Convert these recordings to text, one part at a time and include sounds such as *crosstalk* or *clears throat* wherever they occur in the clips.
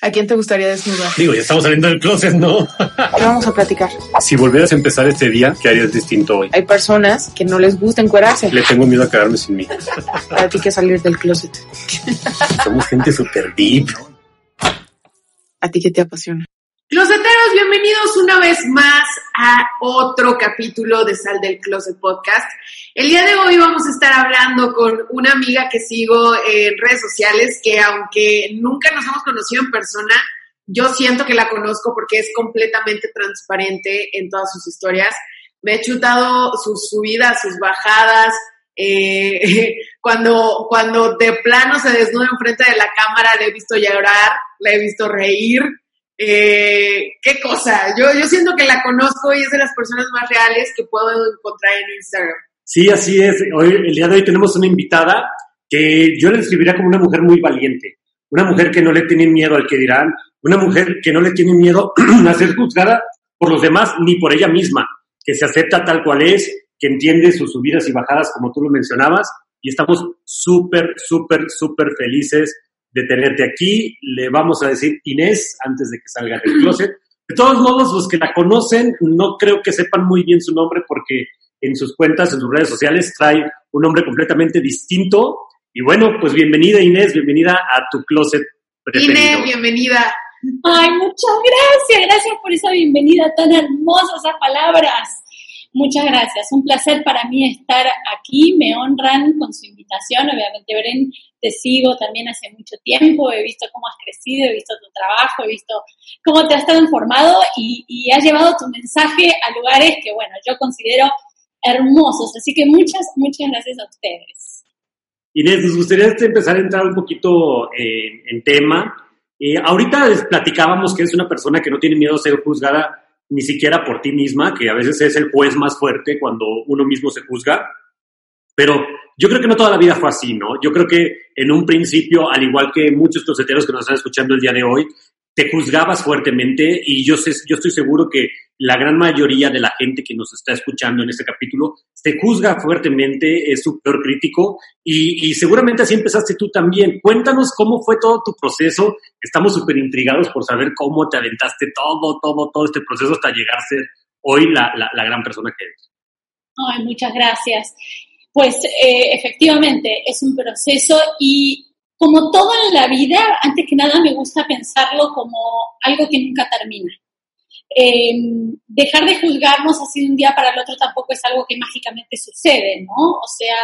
¿A quién te gustaría desnudar? Digo, ya estamos saliendo del closet, ¿no? *laughs* ¿Qué vamos a platicar? si volvieras a empezar este día, ¿qué harías distinto hoy? Hay personas que no les gusta encuerarse. Le tengo miedo a quedarme sin mí. Para ti que salir del closet. Somos gente súper deep. ¿A ti qué te apasiona? Closeteros, bienvenidos una vez más a otro capítulo de Sal del Closet Podcast. El día de hoy vamos a estar hablando con una amiga que sigo en redes sociales que aunque nunca nos hemos conocido en persona, yo siento que la conozco porque es completamente transparente en todas sus historias. Me he chutado sus subidas, sus bajadas, eh, *laughs* cuando, cuando de plano se desnuda enfrente de la cámara, le he visto llorar, le he visto reír. Eh, qué cosa, yo, yo siento que la conozco y es de las personas más reales que puedo encontrar en Instagram. Sí, así es. Hoy, el día de hoy tenemos una invitada que yo la describiría como una mujer muy valiente, una mujer que no le tiene miedo al que dirán, una mujer que no le tiene miedo *clears throat* a ser juzgada por los demás ni por ella misma, que se acepta tal cual es, que entiende sus subidas y bajadas como tú lo mencionabas. Y estamos súper, súper, súper felices de tenerte aquí. Le vamos a decir Inés antes de que salga del closet. De todos modos, los que la conocen, no creo que sepan muy bien su nombre porque en sus cuentas, en sus redes sociales, trae un nombre completamente distinto. Y bueno, pues bienvenida Inés, bienvenida a tu closet preferido. Inés, bienvenida. Ay, muchas gracias, gracias por esa bienvenida tan hermosa, esas palabras. Muchas gracias, un placer para mí estar aquí, me honran con su invitación, obviamente Bren, te sigo también hace mucho tiempo, he visto cómo has crecido, he visto tu trabajo, he visto cómo te has transformado y, y has llevado tu mensaje a lugares que, bueno, yo considero hermosos, así que muchas, muchas gracias a ustedes. Inés, nos gustaría empezar a entrar un poquito en, en tema. Eh, ahorita platicábamos que es una persona que no tiene miedo a ser juzgada ni siquiera por ti misma, que a veces es el juez más fuerte cuando uno mismo se juzga. Pero yo creo que no toda la vida fue así, ¿no? Yo creo que en un principio, al igual que muchos closeteros que nos están escuchando el día de hoy, te juzgabas fuertemente y yo, sé, yo estoy seguro que la gran mayoría de la gente que nos está escuchando en este capítulo se juzga fuertemente, es su peor crítico y, y seguramente así empezaste tú también. Cuéntanos cómo fue todo tu proceso. Estamos súper intrigados por saber cómo te aventaste todo, todo, todo este proceso hasta llegar a ser hoy la, la, la gran persona que eres. Ay, muchas gracias. Pues eh, efectivamente es un proceso y como todo en la vida, antes que nada me gusta pensarlo como algo que nunca termina. Eh, dejar de juzgarnos así de un día para el otro tampoco es algo que mágicamente sucede, ¿no? O sea,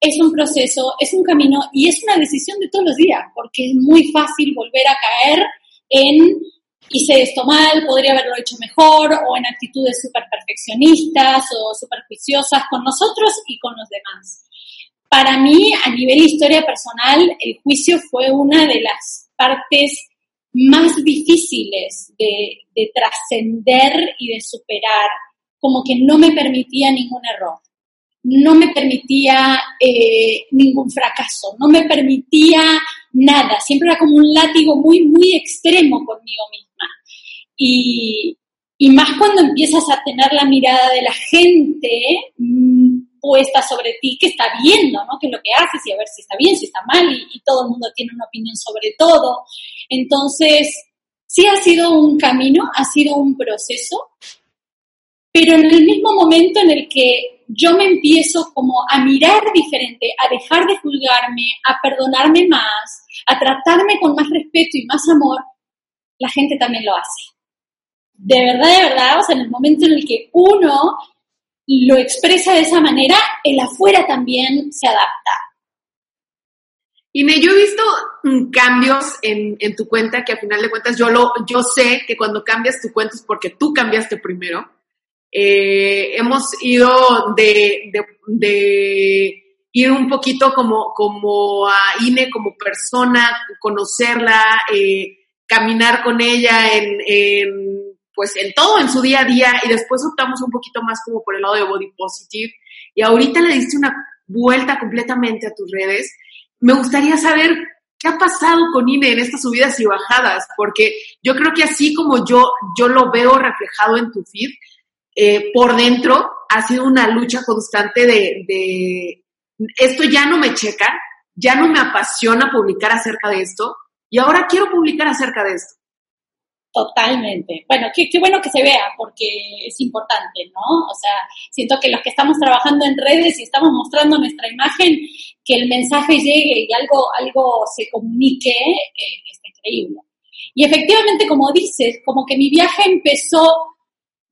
es un proceso, es un camino y es una decisión de todos los días, porque es muy fácil volver a caer en hice esto mal, podría haberlo hecho mejor, o en actitudes súper perfeccionistas o súper juiciosas con nosotros y con los demás. Para mí, a nivel historia personal, el juicio fue una de las partes más difíciles de, de trascender y de superar, como que no me permitía ningún error, no me permitía eh, ningún fracaso, no me permitía nada, siempre era como un látigo muy, muy extremo conmigo misma. Y, más cuando empiezas a tener la mirada de la gente mmm, puesta sobre ti, que está viendo, ¿no? Que es lo que haces y a ver si está bien, si está mal, y, y todo el mundo tiene una opinión sobre todo. Entonces, sí ha sido un camino, ha sido un proceso, pero en el mismo momento en el que yo me empiezo como a mirar diferente, a dejar de juzgarme, a perdonarme más, a tratarme con más respeto y más amor, la gente también lo hace. De verdad, de verdad, o sea, en el momento en el que uno lo expresa de esa manera, el afuera también se adapta. Ine, yo he visto mm, cambios en, en, tu cuenta que a final de cuentas yo, lo, yo sé que cuando cambias tu cuenta es porque tú cambiaste primero. Eh, hemos ido de, de, ir un poquito como, como a Ine como persona, conocerla, eh, caminar con ella en, pues en todo, en su día a día, y después optamos un poquito más como por el lado de body positive, y ahorita le diste una vuelta completamente a tus redes. Me gustaría saber qué ha pasado con Ine en estas subidas y bajadas, porque yo creo que así como yo, yo lo veo reflejado en tu feed, eh, por dentro ha sido una lucha constante de, de, esto ya no me checa, ya no me apasiona publicar acerca de esto y ahora quiero publicar acerca de esto. Totalmente. Bueno, qué, bueno que se vea porque es importante, ¿no? O sea, siento que los que estamos trabajando en redes y estamos mostrando nuestra imagen, que el mensaje llegue y algo, algo se comunique, eh, es increíble. Y efectivamente, como dices, como que mi viaje empezó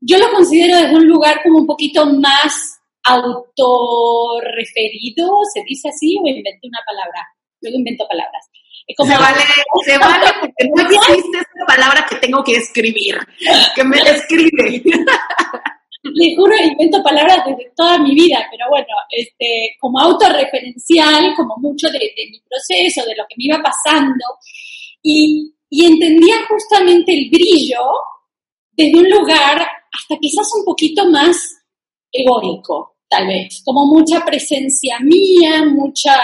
yo lo considero desde un lugar como un poquito más autorreferido, ¿se dice así o inventé una palabra? Luego invento palabras. Como, se vale, se vale *laughs* porque no existe esa palabra que tengo que escribir, que me describe. *laughs* Le juro, invento palabras desde toda mi vida, pero bueno, este, como autorreferencial, como mucho de, de mi proceso, de lo que me iba pasando, y, y entendía justamente el brillo desde un lugar hasta quizás un poquito más egoico, tal vez, como mucha presencia mía, mucha,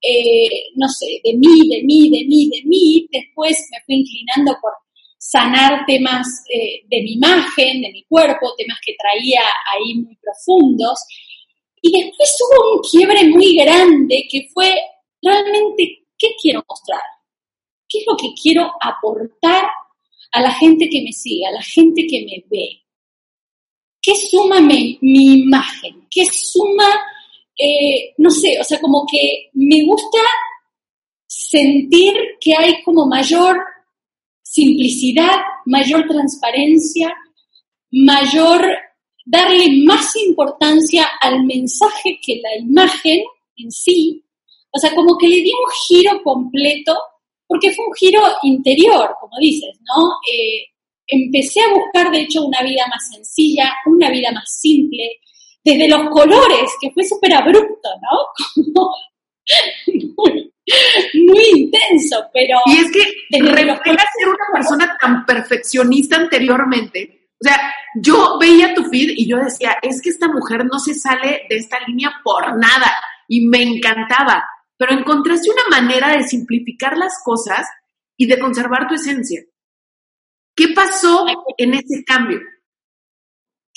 eh, no sé, de mí, de mí, de mí, de mí. Después me fui inclinando por sanar temas eh, de mi imagen, de mi cuerpo, temas que traía ahí muy profundos. Y después hubo un quiebre muy grande que fue realmente, ¿qué quiero mostrar? ¿Qué es lo que quiero aportar a la gente que me sigue, a la gente que me ve? ¿qué suma mi, imagen? ¿Qué suma, eh, no sé, o sea, como que me gusta sentir que hay como mayor simplicidad, mayor transparencia, mayor darle más importancia al mensaje que la imagen en sí. O sea, como que le di un giro completo, porque fue un giro interior, como dices, ¿no? Eh, empecé a buscar, de hecho, una vida más sencilla, una vida más simple, desde los colores, que fue súper abrupto, ¿no? *laughs* muy, intenso, pero... Y es que refleja ser una persona tan perfeccionista anteriormente. O sea, yo veía tu feed y yo decía, es que esta mujer no se sale de esta línea por nada. Y me encantaba. Pero encontraste una manera de simplificar las cosas y de conservar tu esencia. ¿Qué pasó en ese cambio?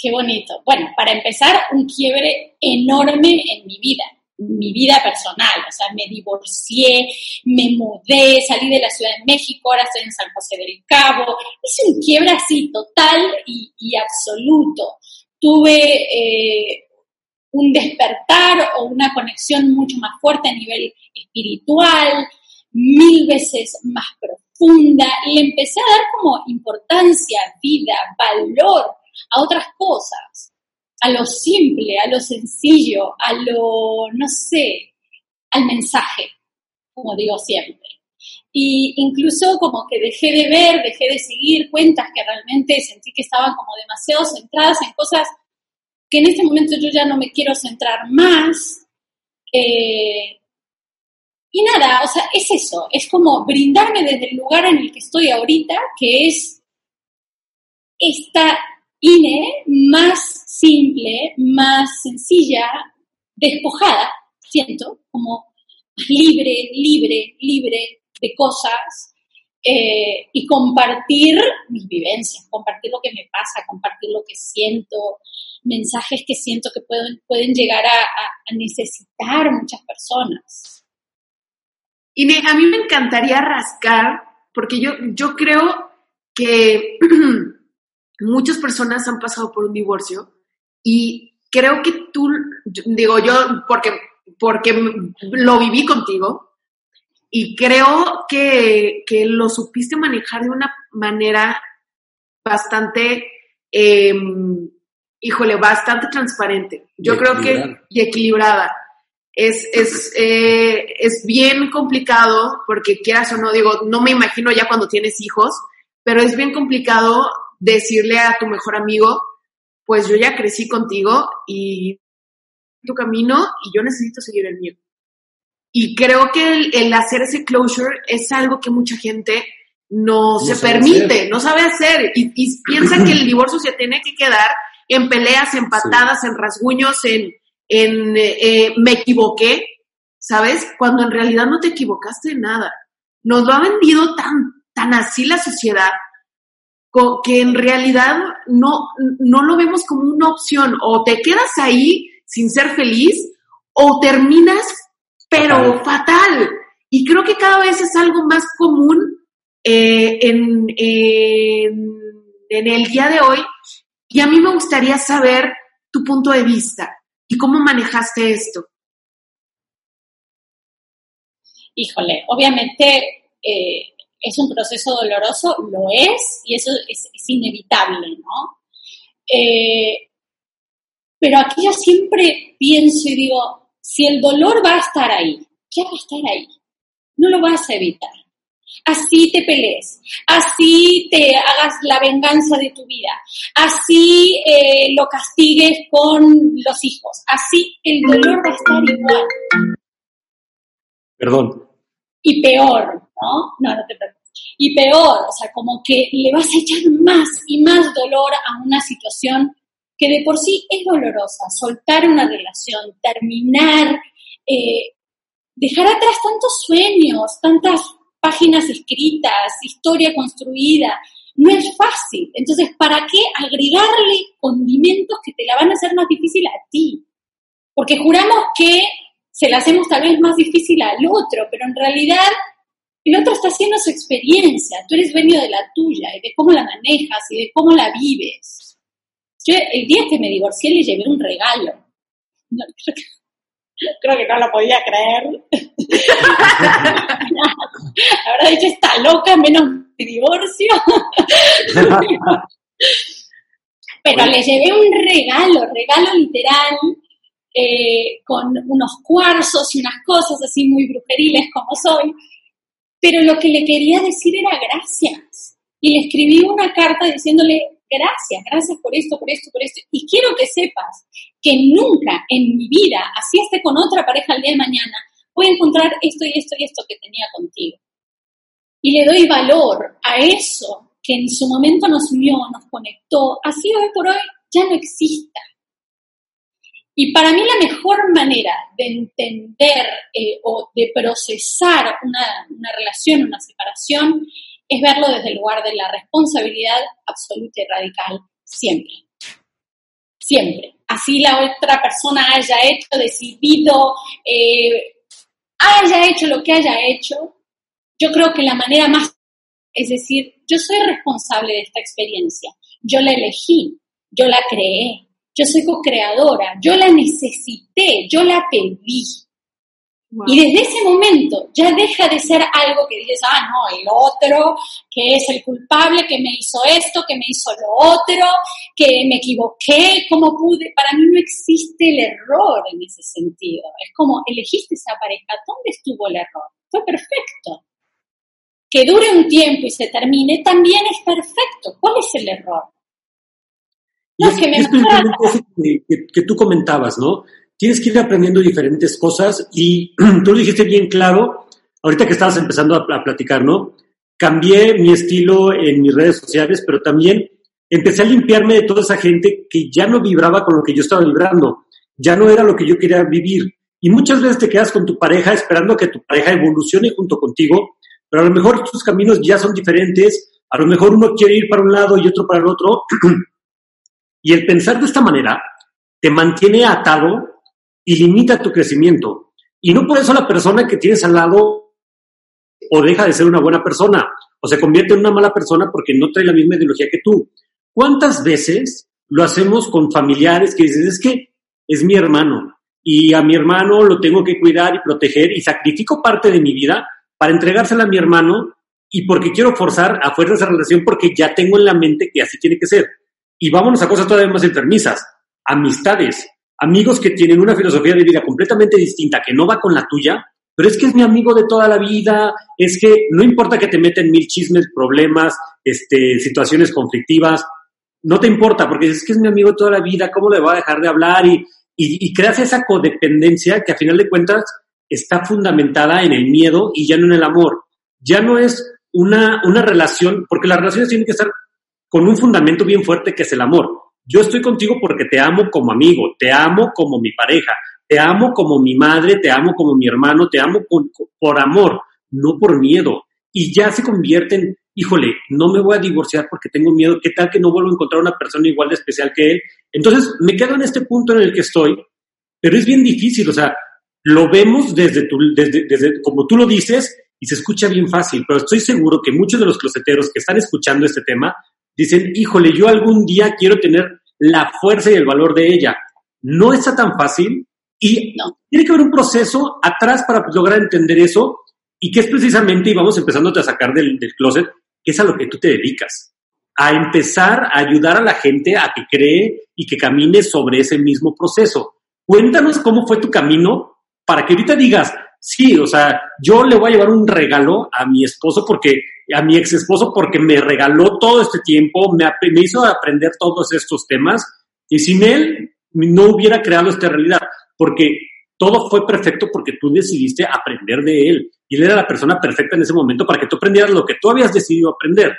Qué bonito. Bueno, para empezar, un quiebre enorme en mi vida, mi vida personal. O sea, me divorcié, me mudé, salí de la Ciudad de México, ahora estoy en San José del Cabo. Es un quiebre así total y, absoluto. Tuve eh, un despertar o una conexión mucho más fuerte a nivel espiritual, mil veces más profundo y le empecé a dar como importancia, vida, valor a otras cosas, a lo simple, a lo sencillo, a lo, no sé, al mensaje, como digo siempre. Y incluso como que dejé de ver, dejé de seguir cuentas que realmente sentí que estaban como demasiado centradas en cosas que en este momento yo ya no me quiero centrar más. Eh, y nada, o sea, es eso, es como brindarme desde el lugar en el que estoy ahorita, que es esta INE más simple, más sencilla, despojada, siento, como libre, libre, libre de cosas, eh, y compartir mis vivencias, compartir lo que me pasa, compartir lo que siento, mensajes que siento que pueden, pueden llegar a, a necesitar muchas personas. Y a mí me encantaría rascar, porque yo, yo creo que *clears throat* muchas personas han pasado por un divorcio y creo que tú, digo yo, porque, porque lo viví contigo y creo que, que lo supiste manejar de una manera bastante, em, híjole, bastante transparente. Yo creo que y equilibrada es, es, eh, es bien complicado porque quieras o no, digo, no me imagino ya cuando tienes hijos, pero es bien complicado decirle a tu mejor amigo, pues yo ya crecí contigo y tu camino y yo necesito seguir el mío. Y creo que el, el hacer ese closure es algo que mucha gente no, se permite, hacer. no sabe hacer y, y piensa que el divorcio se tiene que quedar en peleas, en patadas, en rasguños, en, en eh, me equivoqué, ¿sabes? Cuando en realidad no te equivocaste de nada. Nos lo ha vendido tan, tan así la sociedad que en realidad no, no lo vemos como una opción. O te quedas ahí sin ser feliz o terminas, pero fatal. Y creo que cada vez es algo más común eh, en, en, en el día de hoy. Y a mí me gustaría saber tu punto de vista y cómo manejaste esto. Híjole, obviamente eh, es un proceso doloroso, lo es, y eso es, es inevitable, ¿no? Eh, pero aquí yo siempre pienso y digo, si el dolor va a estar ahí, ya va a estar ahí, no lo vas a evitar. Así te pelees, así te hagas la venganza de tu vida, así eh, lo castigues con los hijos, así el dolor va a estar igual Perdón. y peor, ¿no? No, no te preocupes. Y peor, o sea, como que le vas *laughs* a echar más y más dolor a una situación que de por sí es dolorosa. Soltar una relación, terminar, eh, dejar atrás tantos sueños, tantas páginas escritas, historia construida, no es fácil. Entonces, ¿para qué agregarle condimentos que te la van a hacer más difícil a ti? Porque juramos que se la hacemos tal vez más difícil al otro, pero en realidad el otro está haciendo su experiencia, tú eres dueño de la tuya y de cómo la manejas y de cómo la vives. Yo el día que me divorcié le llevé un regalo. No, creo, que, *laughs* creo que no lo podía creer. *laughs* Habrá dicho, está loca, menos mi divorcio. *laughs* Pero le llevé un regalo, regalo literal, eh, con unos cuarzos y unas cosas así muy brujeriles como soy, pero lo que le quería decir era gracias. Y le escribí una carta diciéndole gracias, gracias por esto, por esto, por esto. Y quiero que sepas que nunca en mi vida, así esté con otra pareja el día de mañana, voy a encontrar esto y esto y esto que tenía contigo. Y le doy valor a eso que en su momento nos unió, nos conectó, así hoy por hoy ya no exista. Y para mí la mejor manera de entender eh, o de procesar una, relación, una separación, es verlo desde el lugar de la responsabilidad absoluta y radical, siempre. Siempre. Así la otra persona haya hecho, decidido, eh, haya hecho lo que haya hecho, yo creo que la manera más, es decir, yo soy responsable de esta experiencia, yo la elegí, yo la creé, yo soy co-creadora, yo la necesité, yo la pedí. Wow. Y desde ese momento ya deja de ser algo que dices, ah, no, el otro, que es el culpable, que me hizo esto, que me hizo lo otro, que me equivoqué, cómo pude. Para mí no existe el error en ese sentido. Es como, elegiste esa pareja, ¿dónde estuvo el error? Fue perfecto. Que dure un tiempo y se termine también es perfecto. ¿Cuál es el error? No, es, que, es que, que, que, tú comentabas, ¿no? Tienes que ir aprendiendo diferentes cosas y *clears throat* tú lo dijiste bien claro, ahorita que estabas empezando a, a platicar, ¿no? Cambié mi estilo en mis redes sociales, pero también empecé a limpiarme de toda esa gente que ya no vibraba con lo que yo estaba vibrando, ya no era lo que yo quería vivir. Y muchas veces te quedas con tu pareja esperando que tu pareja evolucione junto contigo, pero a lo mejor tus caminos ya son diferentes, a lo mejor uno quiere ir para un lado y otro para el otro, *clears throat* y el pensar de esta manera te mantiene atado y limita tu crecimiento. Y no por eso la persona que tienes al lado o deja de ser una buena persona o se convierte en una mala persona porque no trae la misma ideología que tú. ¿Cuántas veces lo hacemos con familiares que dices, es que es mi hermano y a mi hermano lo tengo que cuidar y proteger y sacrifico parte de mi vida para entregársela a mi hermano y porque quiero forzar a fuerza esa relación porque ya tengo en la mente que así tiene que ser? Y vámonos a cosas todavía más enfermizas. Amistades, amigos que tienen una filosofía de vida completamente distinta, que no va con la tuya, pero es que es mi amigo de toda la vida, es que no importa que te meten mil chismes, problemas, este, situaciones conflictivas, no te importa, porque es que es mi amigo de toda la vida, ¿cómo le va a dejar de hablar? Y, y, y creas esa codependencia que a final de cuentas está fundamentada en el miedo y ya no en el amor. Ya no es una, una relación, porque las relaciones tienen que estar con un fundamento bien fuerte que es el amor. Yo estoy contigo porque te amo como amigo, te amo como mi pareja, te amo como mi madre, te amo como mi hermano, te amo por amor, no por miedo. Y ya se convierte en, híjole, no me voy a divorciar porque tengo miedo, ¿qué tal que no vuelvo a encontrar una persona igual de especial que él? Entonces, me quedo en este punto en el que estoy, pero es bien difícil, o sea, lo vemos desde, tu, desde, desde como tú lo dices y se escucha bien fácil, pero estoy seguro que muchos de los closeteros que están escuchando este tema dicen, híjole, yo algún día quiero tener la fuerza y el valor de ella. No está tan fácil y tiene que haber un proceso atrás para lograr entender eso y que es precisamente, y vamos empezando a sacar del, del closet, que es a lo que tú te dedicas, a empezar a ayudar a la gente a que cree y que camine sobre ese mismo proceso. Cuéntanos cómo fue tu camino para que ahorita digas, sí, o sea, yo le voy a llevar un regalo a mi esposo porque, a mi ex esposo porque me regaló todo este tiempo, me, me hizo aprender todos estos temas y sin él no hubiera creado esta realidad, porque todo fue perfecto porque tú decidiste aprender de él y él era la persona perfecta en ese momento para que tú aprendieras lo que tú habías decidido aprender.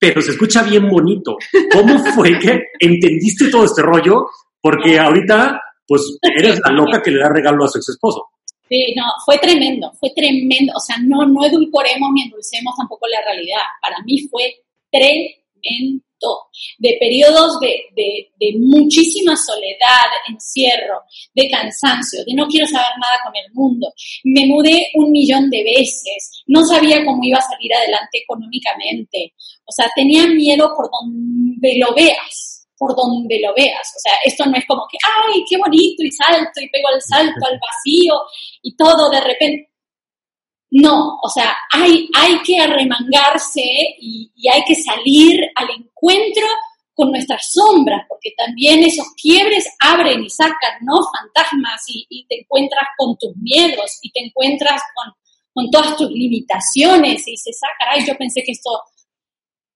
Pero se escucha bien bonito. ¿Cómo fue que entendiste todo este rollo? Porque ahorita, pues, eres la loca que le da regalo a su ex esposo. Sí, no, fue tremendo, fue tremendo. O sea, no, no edulcoremos ni endulcemos tampoco la realidad. Para mí fue tremendo. De periodos de, de, de muchísima soledad, encierro, de cansancio, de no quiero saber nada con el mundo. Me mudé un millón de veces, no sabía cómo iba a salir adelante económicamente. O sea, tenía miedo por donde lo veas por donde lo veas. O sea, esto no es como que, ay, qué bonito, y salto, y pego el salto al vacío, y todo de repente. No, o sea, hay, hay que arremangarse y, hay que salir al encuentro con nuestras sombras, porque también esos quiebres abren y sacan, ¿no? Fantasmas y, te encuentras con tus miedos y te encuentras con, con todas tus limitaciones y se saca, ay, yo pensé que esto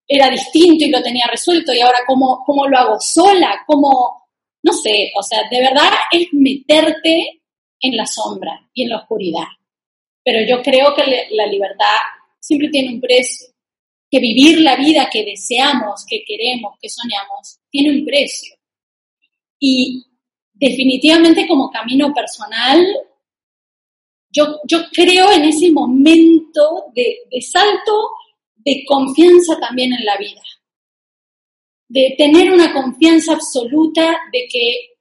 era distinto y lo tenía resuelto y ahora cómo, cómo lo hago sola, cómo, no sé, o sea, de verdad es meterte en la sombra y en la oscuridad. Pero yo creo que la libertad siempre tiene un precio, que vivir la vida que deseamos, que queremos, que soñamos, tiene un precio. Y definitivamente como camino personal, yo, yo creo en ese momento de, de salto de confianza también en la vida, de tener una confianza absoluta de que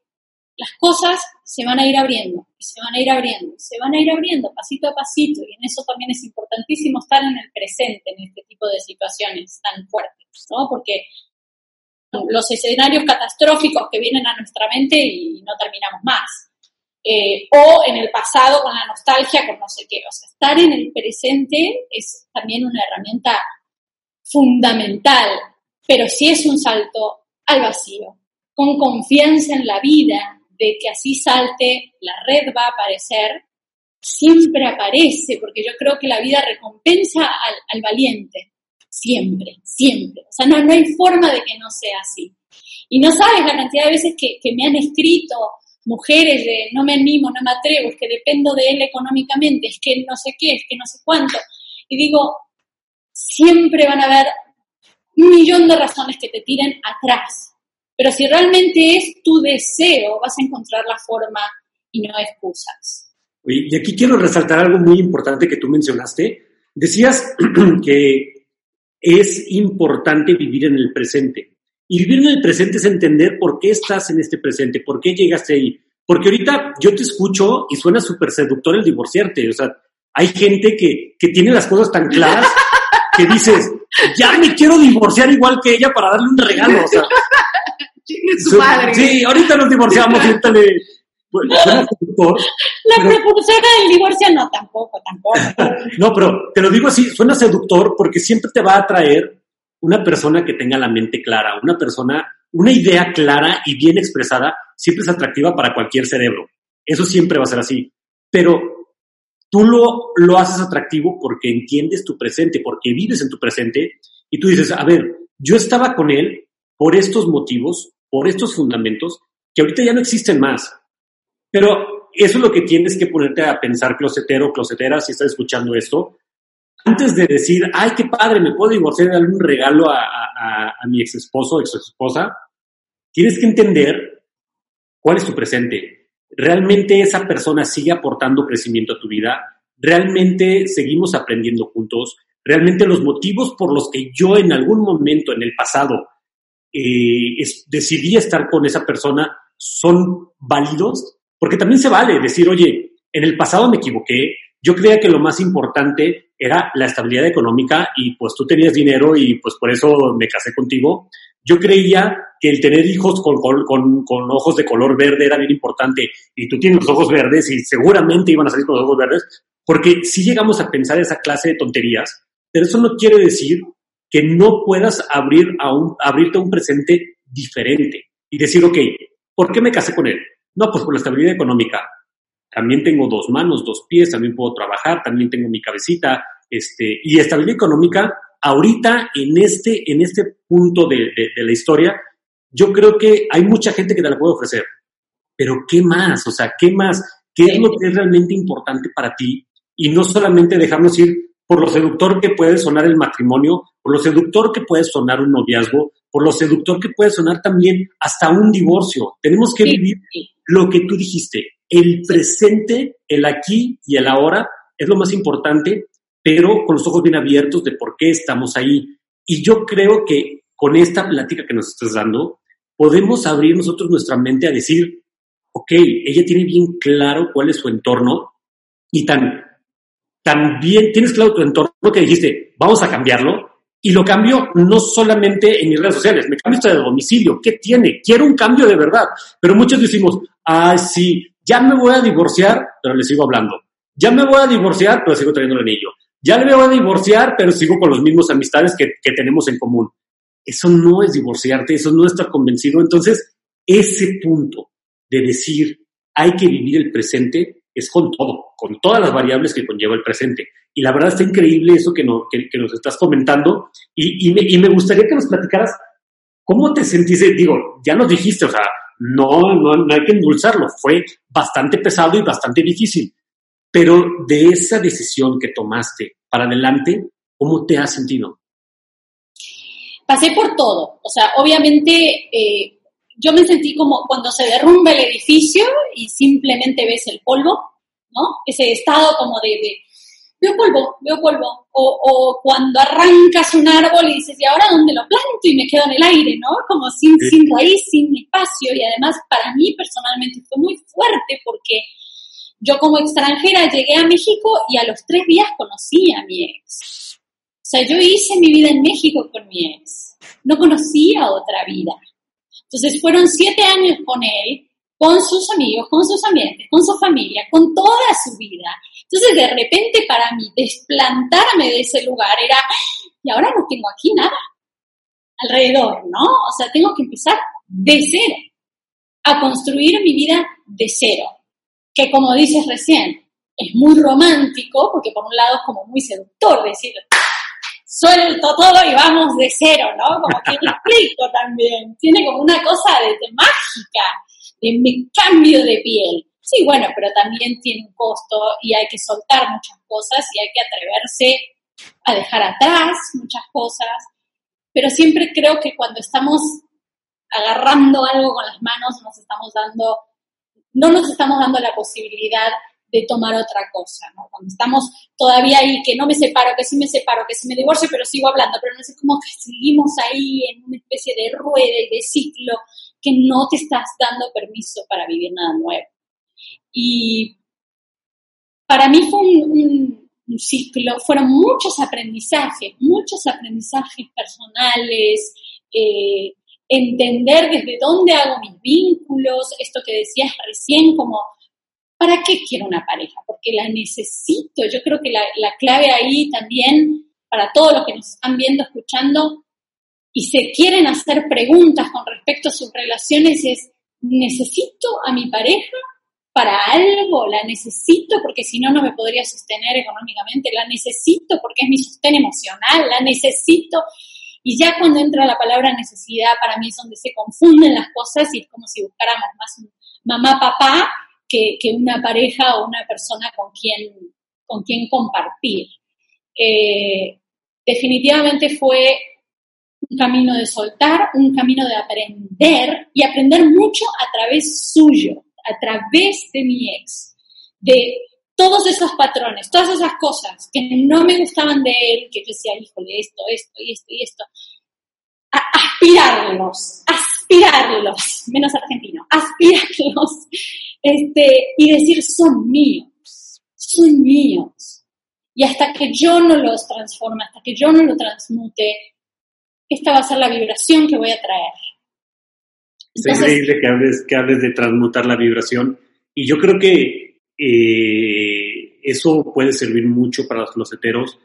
las cosas se van a ir abriendo y se van a ir abriendo, se van a ir abriendo pasito a pasito y en eso también es importantísimo estar en el presente en este tipo de situaciones tan fuertes, ¿no? Porque los escenarios catastróficos que vienen a nuestra mente y no terminamos más. Eh, o en el pasado con la nostalgia, con no sé qué. O sea, estar en el presente es también una herramienta fundamental, pero si es un salto al vacío, con confianza en la vida, de que así salte, la red va a aparecer, siempre aparece, porque yo creo que la vida recompensa al, valiente, siempre, siempre. O sea, no, no hay forma de que no sea así. Y no sabes la cantidad de veces que, que me han escrito mujeres de no me animo, no me atrevo, es que dependo de él económicamente, es que no sé qué, es que no sé cuánto. Y digo, siempre van a haber un millón de razones que te tiren atrás. Pero si realmente es tu deseo, vas a encontrar la forma y no excusas. y aquí quiero resaltar algo muy importante que tú mencionaste. Decías *clears throat* que es importante vivir en el presente. Y vivir en el presente es entender por qué estás en este presente, por qué llegaste ahí. Porque ahorita yo te escucho y suena súper seductor el divorciarte. O sea, hay gente que, que tiene las cosas tan claras *laughs* que dices, ya me quiero divorciar igual que ella para darle un regalo. O sea, *laughs* su madre. Sí, ahorita nos divorciamos, ahorita le, *laughs* la propulsora del divorcio no, tampoco, tampoco. no, pero te lo digo así, suena seductor porque siempre te va a atraer una persona que tenga la mente clara, una persona, una idea clara y bien expresada, siempre es atractiva para cualquier cerebro. Eso siempre va a ser así. Pero tú lo, lo haces atractivo porque entiendes tu presente, porque vives en tu presente y tú dices, a ver, yo estaba con él por estos motivos, por estos fundamentos, que ahorita ya no existen más. Pero eso es lo que tienes que ponerte a pensar, closetero, closetera, si estás escuchando esto. Antes de decir, ay, qué padre, me puedo divorciar y darle un regalo a, a, a mi ex esposo ex esposa, tienes que entender cuál es tu presente. ¿Realmente esa persona sigue aportando crecimiento a tu vida? ¿Realmente seguimos aprendiendo juntos? ¿Realmente los motivos por los que yo en algún momento en el pasado eh, es, decidí estar con esa persona son válidos? Porque también se vale decir, oye, en el pasado me equivoqué, yo creía que lo más importante era la estabilidad económica y pues tú tenías dinero y pues por eso me casé contigo. Yo creía que el tener hijos con, con, con, ojos de color verde era bien importante y tú tienes los ojos verdes y seguramente iban a salir con los ojos verdes, porque si llegamos a pensar esa clase de tonterías, pero eso no quiere decir que no puedas abrir a un, abrirte a un presente diferente y decir, ok, ¿por qué me casé con él? No, pues por la estabilidad económica. También tengo dos manos, dos pies, también puedo trabajar, también tengo mi cabecita, este, y estabilidad económica, ahorita en este, en este punto de, de, de la historia, yo creo que hay mucha gente que te la puede ofrecer. Pero ¿qué más? O sea, ¿qué más? ¿Qué es lo que es realmente importante para ti? Y no solamente dejarnos ir por lo seductor que puede sonar el matrimonio, por lo seductor que puede sonar un noviazgo, por lo seductor que puede sonar también hasta un divorcio. Tenemos que sí, vivir lo que tú dijiste. El presente, el aquí y el ahora es lo más importante, pero con los ojos bien abiertos de por qué estamos ahí. Y yo creo que con esta plática que nos estás dando, podemos abrir nosotros nuestra mente a decir, ok, ella tiene bien claro cuál es su entorno y tan, también tienes claro tu entorno que dijiste, vamos a cambiarlo. Y lo cambio no solamente en mis redes sociales, me cambio hasta de domicilio. ¿Qué tiene? Quiero un cambio de verdad. Pero muchos decimos, ah, sí, ya me voy a divorciar, pero le sigo hablando. Ya me voy a divorciar, pero sigo trayendo el anillo. Ya le voy a divorciar, pero sigo con los mismos amistades que, que tenemos en común. Eso no es divorciarte, eso no es estar convencido. Entonces, ese punto de decir, hay que vivir el presente, es con todo, con todas las variables que conlleva el presente. Y la verdad está increíble eso que, no, que, nos estás comentando. Y, y, me, y, me, gustaría que nos platicaras cómo te sentiste, digo, ya nos dijiste, o sea, no, no, no hay que endulzarlo, fue bastante pesado y bastante difícil, pero de esa decisión que tomaste para adelante, ¿cómo te has sentido? Pasé por todo, o sea, obviamente... Eh yo me sentí como cuando se derrumba el edificio y simplemente ves el polvo, ¿no? Ese estado como de, de veo polvo, veo polvo. O, o, cuando arrancas un árbol y dices, ¿y ahora dónde lo planto? Y me quedo en el aire, ¿no? Como sin, sí. sin raíz, sin espacio. Y además para mí personalmente fue muy fuerte porque yo como extranjera llegué a México y a los tres días conocí a mi ex. O sea, yo hice mi vida en México con mi ex. No conocía otra vida. Entonces fueron siete años con él, con sus amigos, con sus ambientes, con su familia, con toda su vida. Entonces de repente para mí desplantarme de ese lugar era, y ahora no tengo aquí nada alrededor, ¿no? O sea, tengo que empezar de cero, a construir mi vida de cero, que como dices recién, es muy romántico, porque por un lado es como muy seductor decir, suelto todo y vamos de cero, ¿no? Como que explico también. Tiene como una cosa de, de mágica, de mi cambio de piel. Sí, bueno, pero también tiene un costo y hay que soltar muchas cosas y hay que atreverse a dejar atrás muchas cosas. Pero siempre creo que cuando estamos agarrando algo con las manos, nos estamos dando, no nos estamos dando la posibilidad de tomar otra cosa, ¿no? Cuando estamos todavía ahí, que no me separo, que sí me separo, que sí me divorcio, pero sigo hablando, pero no sé cómo que seguimos ahí en una especie de rueda y de ciclo que no te estás dando permiso para vivir nada nuevo. Y para mí fue un, ciclo, fueron muchos aprendizajes, muchos aprendizajes personales, eh, entender desde dónde hago mis vínculos, esto que decías recién, como ¿para qué quiero una pareja? Porque la necesito. Yo creo que la, la, clave ahí también, para todos los que nos están viendo, escuchando, y se quieren hacer preguntas con respecto a sus relaciones, es, ¿necesito a mi pareja para algo? ¿La necesito porque si no, no me podría sostener económicamente? ¿La necesito porque es mi sostén emocional? ¿La necesito? Y ya cuando entra la palabra necesidad, para mí es donde se confunden las cosas y es como si buscáramos más un mamá, papá, que, que, una pareja o una persona con quien, con quien compartir. eh, definitivamente fue camino de soltar, un camino de aprender y aprender mucho a través suyo, a través de mi ex, de todos esos patrones, todas esas cosas que no me gustaban de él, que yo decía, híjole, esto, esto y esto y esto, a aspirarlos, aspirarlos, menos argentino, aspirarlos, este, y decir, son míos, son míos. Y hasta que yo no los transforme, hasta que yo no lo transmute, esta va a ser la vibración que voy a traer. es increíble que hables, que hables de transmutar la vibración. Y yo creo que eh, eso puede servir mucho para los closeteros.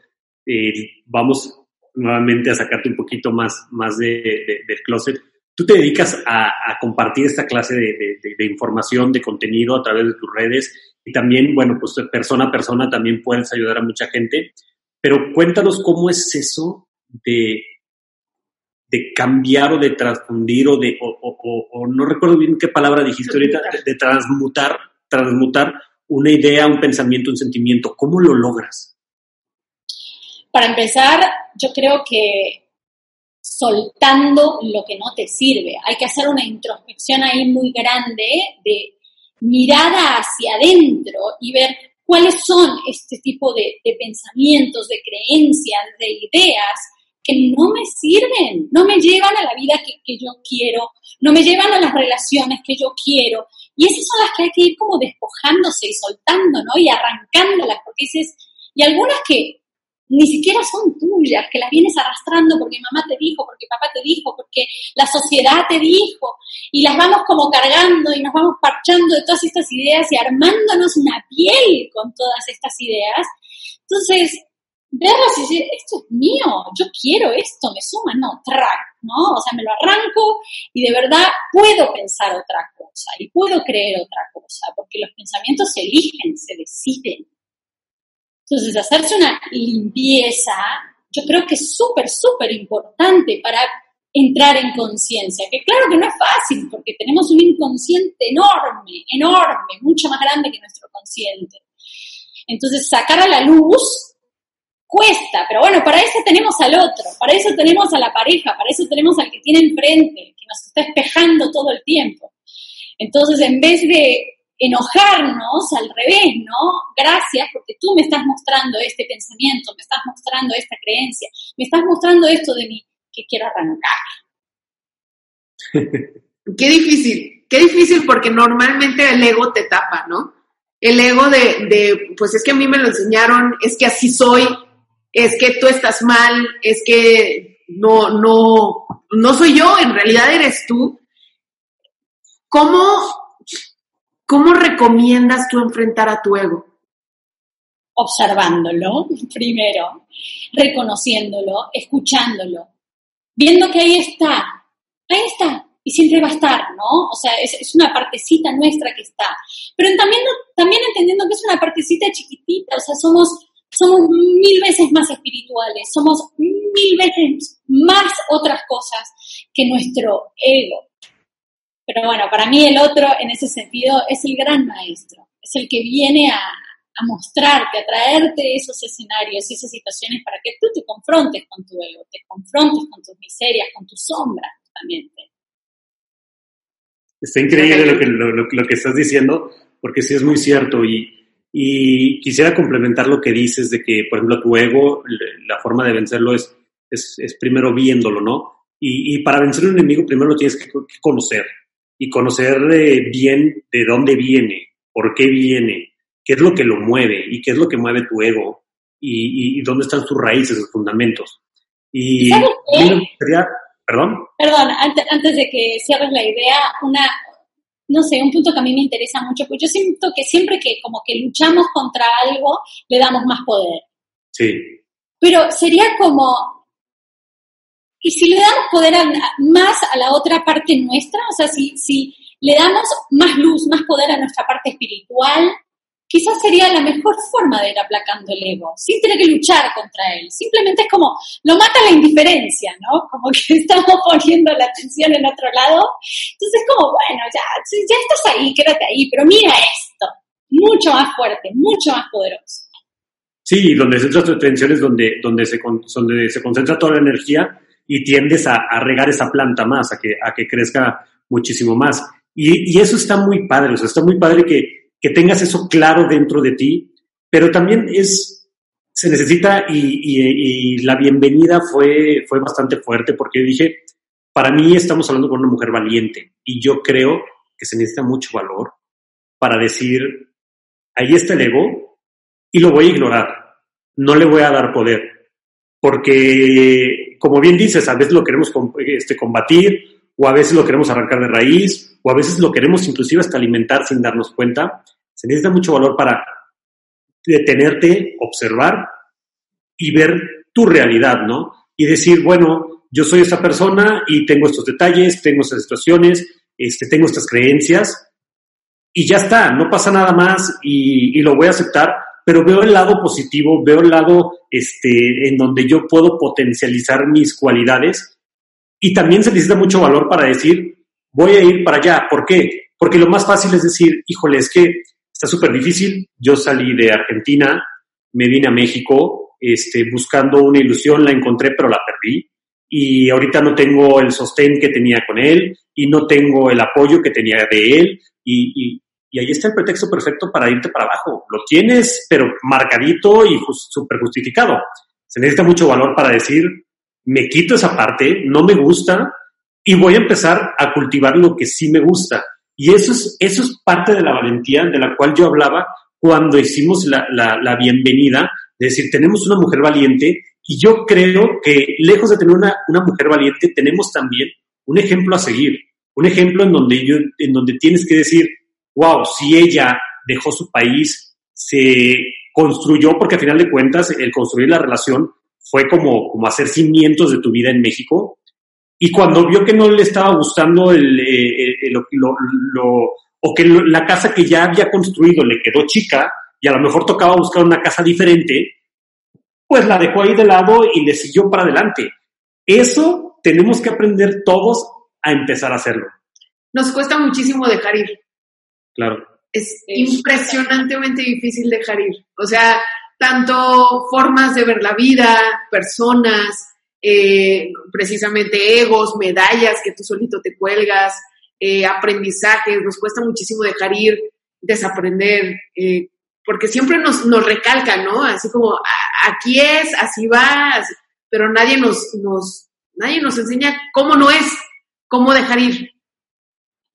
Eh, vamos nuevamente a sacarte un poquito más, más de, del closet. Tú te dedicas a, compartir esta clase de, información, de contenido a través de tus redes y también, bueno, pues persona a persona también puedes ayudar a mucha gente. Pero cuéntanos cómo es eso de, de cambiar o de transfundir o de, o, no recuerdo bien qué palabra dijiste ahorita, de, transmutar, transmutar una idea, un pensamiento, un sentimiento. ¿Cómo lo logras? Para empezar, yo creo que soltando lo que no te sirve. Hay que hacer una introspección ahí muy grande de mirada hacia adentro y ver cuáles son este tipo de, pensamientos, de creencias, de ideas que no me sirven, no me llevan a la vida que, yo quiero, no me llevan a las relaciones que yo quiero. Y esas son las que hay que ir como despojándose y soltando, ¿no? Y arrancándolas, porque dices, y algunas que ni siquiera son tuyas, que las vienes arrastrando porque mamá te dijo, porque papá te dijo, porque la sociedad te dijo, y las vamos como cargando y nos vamos parchando de todas estas ideas y armándonos una piel con todas estas ideas. Entonces, verlas y decir, esto es mío, yo quiero esto, me suma, no, track, ¿no? O sea, me lo arranco y de verdad puedo pensar otra cosa y puedo creer otra cosa, porque los pensamientos se eligen, se deciden. Entonces, hacerse una limpieza, yo creo que es súper, súper importante para entrar en conciencia, que claro que no es fácil, porque tenemos un inconsciente enorme, enorme, mucho más grande que nuestro consciente. Entonces, sacar a la luz cuesta, pero bueno, para eso tenemos al otro, para eso tenemos a la pareja, para eso tenemos al que tiene enfrente, que nos está espejando todo el tiempo. Entonces, en vez de enojarnos al revés, ¿no? Gracias porque tú me estás mostrando este pensamiento, me estás mostrando esta creencia, me estás mostrando esto de mí que quiero arrancar. *laughs* qué difícil, qué difícil porque normalmente el ego te tapa, ¿no? El ego de, de, pues es que a mí me lo enseñaron, es que así soy, es que tú estás mal, es que no, no, no soy yo, en realidad eres tú. ¿Cómo ¿Cómo recomiendas tú enfrentar a tu ego? Observándolo primero, reconociéndolo, escuchándolo, viendo que ahí está, ahí está, y siempre va a estar, ¿no? O sea, es, una partecita nuestra que está. Pero también, también entendiendo que es una partecita chiquitita, o sea, somos, somos mil veces más espirituales, somos mil veces más otras cosas que nuestro ego. Pero bueno, para mí el otro en ese sentido es el gran maestro, es el que viene a, mostrarte, a traerte esos escenarios y esas situaciones para que tú te confrontes con tu ego, te confrontes con tus miserias, con tus sombras justamente. Está increíble lo que, lo, que estás diciendo, porque sí es muy cierto y, y, quisiera complementar lo que dices de que, por ejemplo, tu ego, la forma de vencerlo es, es, primero viéndolo, ¿no? Y, y, para vencer a un enemigo primero lo tienes que conocer y conocer bien de dónde viene, por qué viene, qué es lo que lo mueve y qué es lo que mueve tu ego y, dónde están sus raíces, sus fundamentos. Y, perdón. Perdón, antes, antes de que cierres la idea, una, no sé, un punto que a mí me interesa mucho, pues yo siento que siempre que como que luchamos contra algo, le damos más poder. Sí. Pero sería como, y si le damos poder más a la otra parte nuestra, o sea, si, si le damos más luz, más poder a nuestra parte espiritual, quizás sería la mejor forma de ir aplacando el ego, sin tener que luchar contra él. Simplemente es como, lo mata la indiferencia, ¿no? Como que *laughs* estamos poniendo la atención en otro lado. Entonces, como, bueno, ya, ya estás ahí, quédate ahí, pero mira esto, mucho más fuerte, mucho más poderoso. Sí, donde centras tu atención es donde, donde, se, concentra toda la energía y tiendes a, a, regar esa planta más, a que, a que crezca muchísimo más. Y, y, eso está muy padre, o sea, está muy padre que, que tengas eso claro dentro de ti, pero también es, se necesita y, la bienvenida fue, fue bastante fuerte porque dije, para mí estamos hablando con una mujer valiente y yo creo que se necesita mucho valor para decir, ahí está el ego y lo voy a ignorar, no le voy a dar poder, porque como bien dices, a veces lo queremos este, combatir o a veces lo queremos arrancar de raíz o a veces lo queremos inclusive hasta alimentar sin darnos cuenta. Se necesita mucho valor para detenerte, observar y ver tu realidad, ¿no? Y decir, bueno, yo soy esta persona y tengo estos detalles, tengo estas situaciones, este, tengo estas creencias y ya está, no pasa nada más y, y, lo voy a aceptar, pero veo el lado positivo, veo el lado este, en donde yo puedo potencializar mis cualidades y también se necesita mucho valor para decir, voy a ir para allá. ¿Por qué? Porque lo más fácil es decir, híjole, es que está súper difícil. Yo salí de Argentina, me vine a México, este, buscando una ilusión, la encontré, pero la perdí. Y ahorita no tengo el sostén que tenía con él y no tengo el apoyo que tenía de él. Y, ahí está el pretexto perfecto para irte para abajo. Lo tienes, pero marcadito y súper justificado. Se necesita mucho valor para decir, me quito esa parte, no me gusta y voy a empezar a cultivar lo que sí me gusta. Y eso es, eso es parte de la valentía de la cual yo hablaba cuando hicimos la, la, la bienvenida, de decir, tenemos una mujer valiente y yo creo que lejos de tener una, una mujer valiente, tenemos también un ejemplo a seguir, un ejemplo en donde, yo, en donde tienes que decir, wow, si ella dejó su país, se construyó, porque a final de cuentas el construir la relación fue como, como hacer cimientos de tu vida en México, y cuando vio que no le estaba gustando el, el, el, lo, lo, o que la casa que ya había construido le quedó chica y a lo mejor tocaba buscar una casa diferente, pues la dejó ahí de lado y le siguió para adelante. Eso tenemos que aprender todos a empezar a hacerlo. Nos cuesta muchísimo dejar ir. Claro. Es impresionantemente difícil dejar ir. O sea, tanto formas de ver la vida, personas, eh, precisamente egos, medallas que tú solito te cuelgas, eh, aprendizajes, nos cuesta muchísimo dejar ir, desaprender, eh, porque siempre nos, nos recalcan, ¿no? Así como, aquí es, así va, pero nadie nos, nos, nadie nos enseña cómo no es, cómo dejar ir.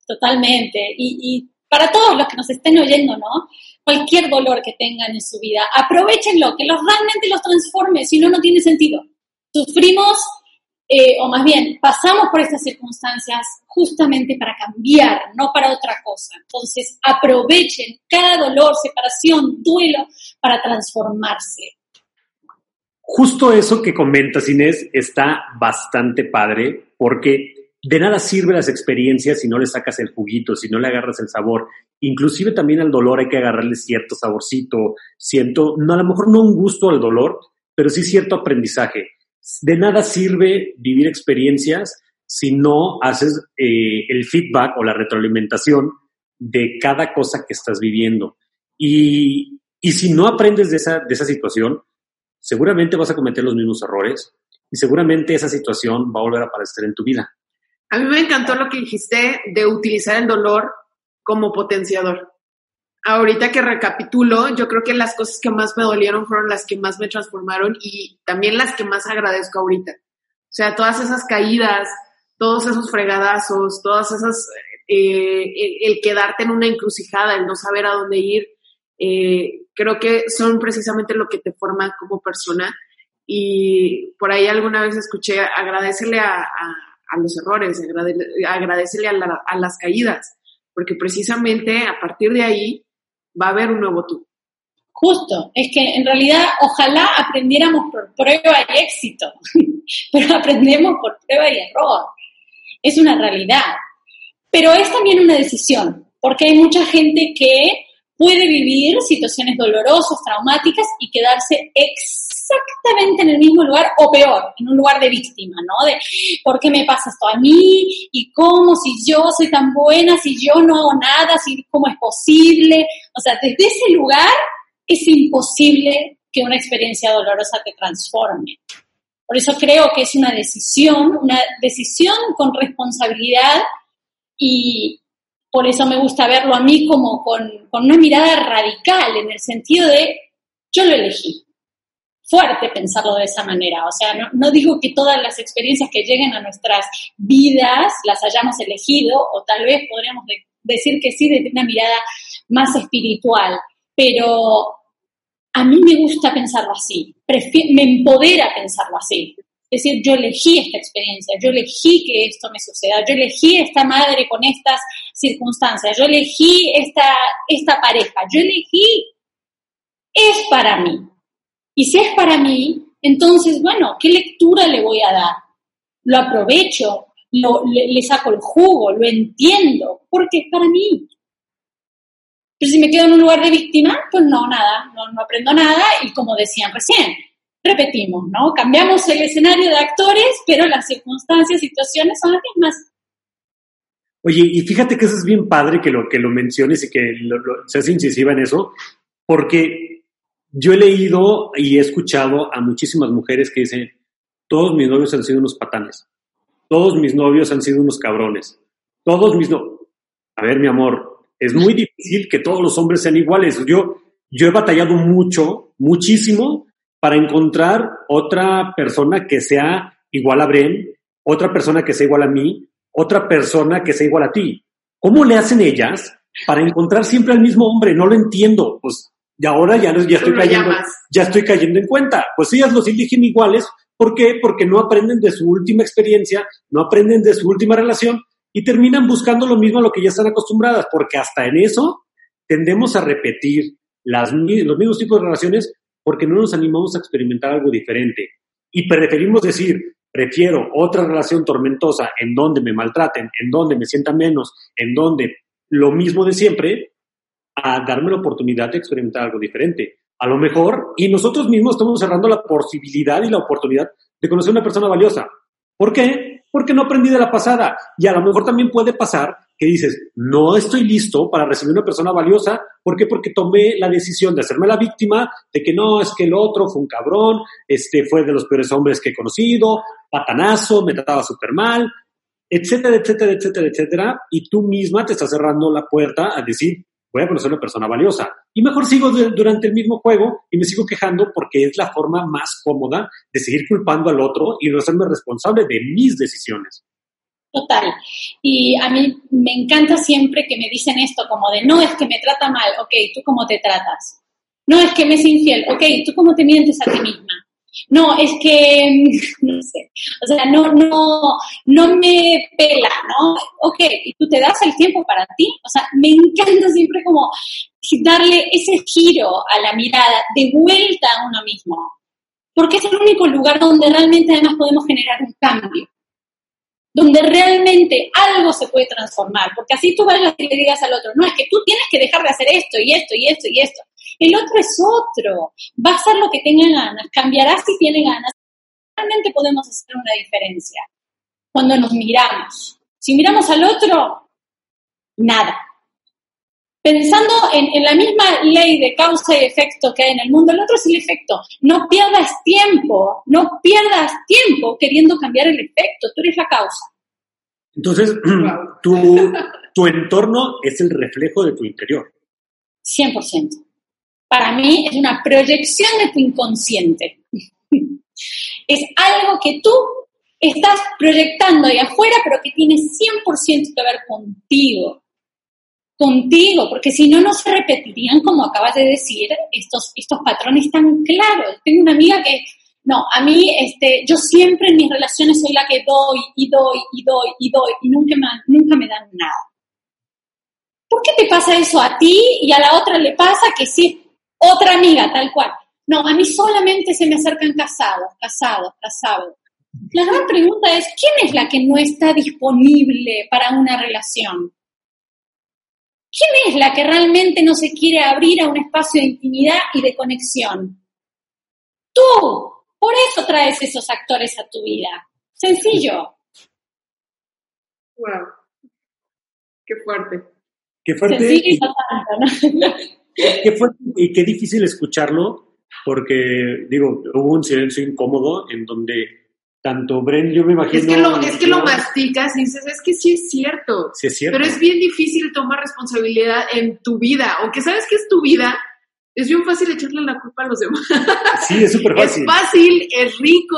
Totalmente. Y para todos los que nos estén oyendo, ¿no? Cualquier dolor que tengan en su vida, aprovechenlo, que los realmente los transforme, si no, no tiene sentido. Sufrimos, eh, o más bien, pasamos por estas circunstancias justamente para cambiar, no para otra cosa. Entonces, aprovechen cada dolor, separación, duelo, para transformarse. Justo eso que comentas, Inés, está bastante padre, porque de nada sirven las experiencias si no le sacas el juguito, si no le agarras el sabor. Inclusive también al dolor hay que agarrarle cierto saborcito, siento, no, a lo mejor no un gusto al dolor, pero sí cierto aprendizaje. De nada sirve vivir experiencias si no haces eh, el feedback o la retroalimentación de cada cosa que estás viviendo. Y, y si no aprendes de esa, de esa situación, seguramente vas a cometer los mismos errores y seguramente esa situación va a volver a aparecer en tu vida. A mí me encantó lo que dijiste de utilizar el dolor como potenciador. Ahorita que recapitulo, yo creo que las cosas que más me dolieron fueron las que más me transformaron y también las que más agradezco ahorita. O sea, todas esas caídas, todos esos fregadazos, todas esas, eh, el, quedarte en una encrucijada, el no saber a dónde ir, eh, creo que son precisamente lo que te forma como persona. Y por ahí alguna vez escuché, agradecele a, a a los errores, agradecerle a, la, a, las caídas, porque precisamente a partir de ahí va a haber un nuevo tú. Justo, es que en realidad ojalá aprendiéramos por prueba y éxito, *laughs* pero aprendemos por prueba y error. Es una realidad. Pero es también una decisión, porque hay mucha gente que puede vivir situaciones dolorosas, traumáticas y quedarse exactamente en el mismo lugar o peor, en un lugar de víctima, ¿no? De ¿por qué me pasa esto a mí? ¿Y cómo? Si yo soy tan buena, si yo no hago nada, si cómo es posible. O sea, desde ese lugar es imposible que una experiencia dolorosa te transforme. Por eso creo que es una decisión, una decisión con responsabilidad y por eso me gusta verlo a mí como con, con una mirada radical, en el sentido de yo lo elegí. Fuerte pensarlo de esa manera. O sea, no, no digo que todas las experiencias que lleguen a nuestras vidas las hayamos elegido, o tal vez podríamos de- decir que sí desde una mirada más espiritual, pero a mí me gusta pensarlo así, me empodera pensarlo así. Decir, yo elegí esta experiencia, yo elegí que esto me suceda, yo elegí esta madre con estas circunstancias, yo elegí esta, esta pareja, yo elegí, es para mí. Y si es para mí, entonces, bueno, ¿qué lectura le voy a dar? Lo aprovecho, le saco el jugo, lo entiendo, porque es para mí. Pero si me quedo en un lugar de víctima, pues no, nada, no, no aprendo nada y como decían recién, repetimos, ¿no? Cambiamos el escenario de actores, pero las circunstancias, situaciones son las mismas. Oye, y fíjate que eso es bien padre que lo, que lo menciones y que lo, seas incisiva en eso, porque yo he leído y he escuchado a muchísimas mujeres que dicen, todos mis novios han sido unos patanes, todos mis novios han sido unos cabrones, todos mis no... A ver, mi amor, es muy difícil que todos los hombres sean iguales. Yo, yo he batallado mucho, muchísimo, para encontrar otra persona que sea igual a Bren, otra persona que sea igual a mí, otra persona que sea igual a ti. ¿Cómo le hacen ellas para encontrar siempre al mismo hombre? No lo entiendo. Pues y ahora ya, ya estoy cayendo, ya estoy cayendo en cuenta. Pues ellas los eligen iguales. ¿Por qué? Porque no aprenden de su última experiencia, no aprenden de su última relación y terminan buscando lo mismo a lo que ya están acostumbradas, porque hasta en eso tendemos a repetir las, los mismos tipos de relaciones porque no nos animamos a experimentar algo diferente. Y preferimos decir, prefiero otra relación tormentosa en donde me maltraten, en donde me sientan menos, en donde lo mismo de siempre, a darme la oportunidad de experimentar algo diferente. A lo mejor, y nosotros mismos estamos cerrando la posibilidad y la oportunidad de conocer una persona valiosa. ¿Por qué? Porque no aprendí de la pasada. Y a lo mejor también puede pasar que dices, no estoy listo para recibir una persona valiosa. ¿Por qué? Porque tomé la decisión de hacerme la víctima de que no, es que el otro fue un cabrón, este fue de los peores hombres que he conocido, patanazo, me trataba súper mal, etcétera, etcétera, etcétera, etcétera. Y tú misma te estás cerrando la puerta a decir, voy a conocer una persona valiosa. Y mejor sigo durante el mismo juego y me sigo quejando porque es la forma más cómoda de seguir culpando al otro y no hacerme responsable de mis decisiones. Total. Y a mí me encanta siempre que me dicen esto como de, no es que me trata mal, ok, ¿tú cómo te tratas? No es que me es infiel, ok, ¿tú cómo te mientes a ti misma? No, es que, *laughs* no sé, o sea, no, no, no me pela, ¿no? Ok, ¿y tú te das el tiempo para ti? O sea, me encanta siempre como darle ese giro a la mirada, de vuelta a uno mismo, porque es el único lugar donde realmente además podemos generar un cambio donde realmente algo se puede transformar, porque así tú vayas y le digas al otro, no, es que tú tienes que dejar de hacer esto y esto y esto y esto. El otro es otro, va a hacer lo que tenga ganas, cambiará si tiene ganas. Realmente podemos hacer una diferencia cuando nos miramos. Si miramos al otro, nada. Pensando en, en la misma ley de causa y efecto que hay en el mundo, el otro es el efecto. No pierdas tiempo, no pierdas tiempo queriendo cambiar el efecto, tú eres la causa. Entonces, *clears throat* tu, tu entorno es el reflejo de tu interior. 100%. Para mí es una proyección de tu inconsciente. *laughs* Es algo que tú estás proyectando ahí afuera, pero que tiene 100% que ver contigo. Contigo, porque si no, no se repetirían, como acabas de decir, estos, estos patrones tan claros. Tengo una amiga que, no, a mí, este, yo siempre en mis relaciones soy la que doy y doy y doy y doy y nunca me, nunca me dan nada. ¿Por qué te pasa eso a ti y a la otra le pasa que sí, otra amiga, tal cual? No, a mí solamente se me acercan casados, casados, casados. La gran pregunta es, ¿quién es la que no está disponible para una relación? ¿Quién es la que realmente no se quiere abrir a un espacio de intimidad y de conexión? Tú. Por eso traes esos actores a tu vida. Sencillo. Wow. Qué fuerte. Qué fuerte, Sencillo y y, no tanto, ¿no? qué fuerte y qué difícil escucharlo porque, digo, hubo un silencio incómodo en donde tanto Bren, yo me imagino... Es que lo, es que lo masticas y dices, es que sí es cierto. Sí es cierto. Pero es bien difícil tomar responsabilidad en tu vida. Aunque sabes que es tu vida, es bien fácil echarle la culpa a los demás. Sí, es súper *laughs* fácil. Es fácil, es rico,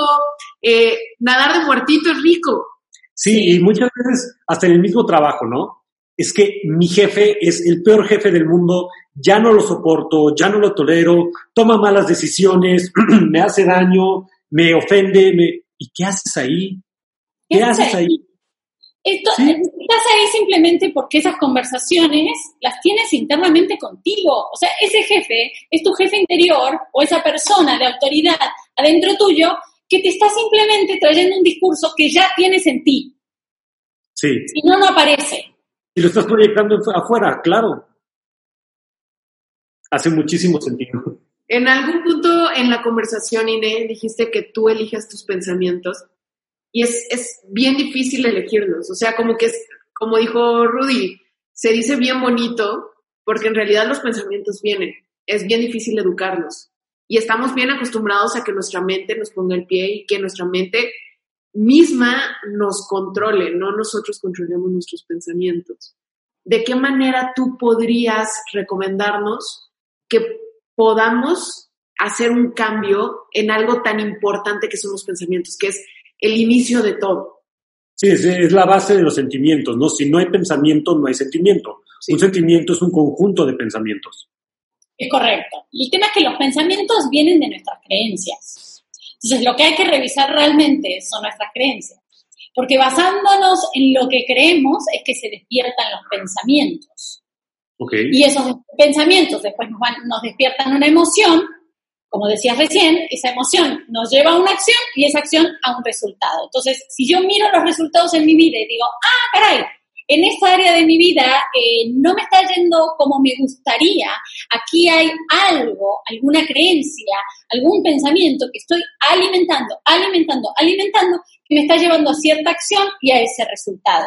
eh, nadar de muertito es rico. Sí, Sí. y muchas veces hasta en el mismo trabajo, ¿no? Es que mi jefe es el peor jefe del mundo, ya no lo soporto, ya no lo tolero, toma malas decisiones, *clears throat* me hace daño, me ofende, me... ¿y qué haces ahí? ¿Qué ¿Qué haces ahí? Esto, Sí. Estás ahí simplemente porque esas conversaciones las tienes internamente contigo. O sea, ese jefe es tu jefe interior o esa persona de autoridad adentro tuyo que te está simplemente trayendo un discurso que ya tienes en ti. Sí, Si no, no aparece. y lo estás proyectando afu- afuera, claro. Hace muchísimo sentido. En algún punto en la conversación, Ine, dijiste que tú eliges tus pensamientos y es, es bien difícil elegirlos. O sea, como que es, como dijo Rudy, se dice bien bonito porque en realidad los pensamientos vienen. Es bien difícil educarlos. Y estamos bien acostumbrados a que nuestra mente nos ponga el pie y que nuestra mente misma nos controle, no nosotros controlemos nuestros pensamientos. ¿De qué manera tú podrías recomendarnos que podamos hacer un cambio en algo tan importante que son los pensamientos, que es el inicio de todo? Sí, es, es la base de los sentimientos, ¿no? Si no hay pensamiento, no hay sentimiento. Sí. Un sentimiento es un conjunto de pensamientos. Es correcto. Y el tema es que los pensamientos vienen de nuestras creencias. Entonces, lo que hay que revisar realmente son nuestras creencias. Porque basándonos en lo que creemos es que se despiertan los pensamientos. Y esos pensamientos después nos, van- nos despiertan una emoción, como decías recién, esa emoción nos lleva a una acción y esa acción a un resultado. Entonces, si yo miro los resultados en mi vida y digo, ah, caray, en esta área de mi vida eh, no me está yendo como me gustaría, aquí hay algo, alguna creencia, algún pensamiento que estoy alimentando, alimentando, alimentando, que me está llevando a cierta acción y a ese resultado.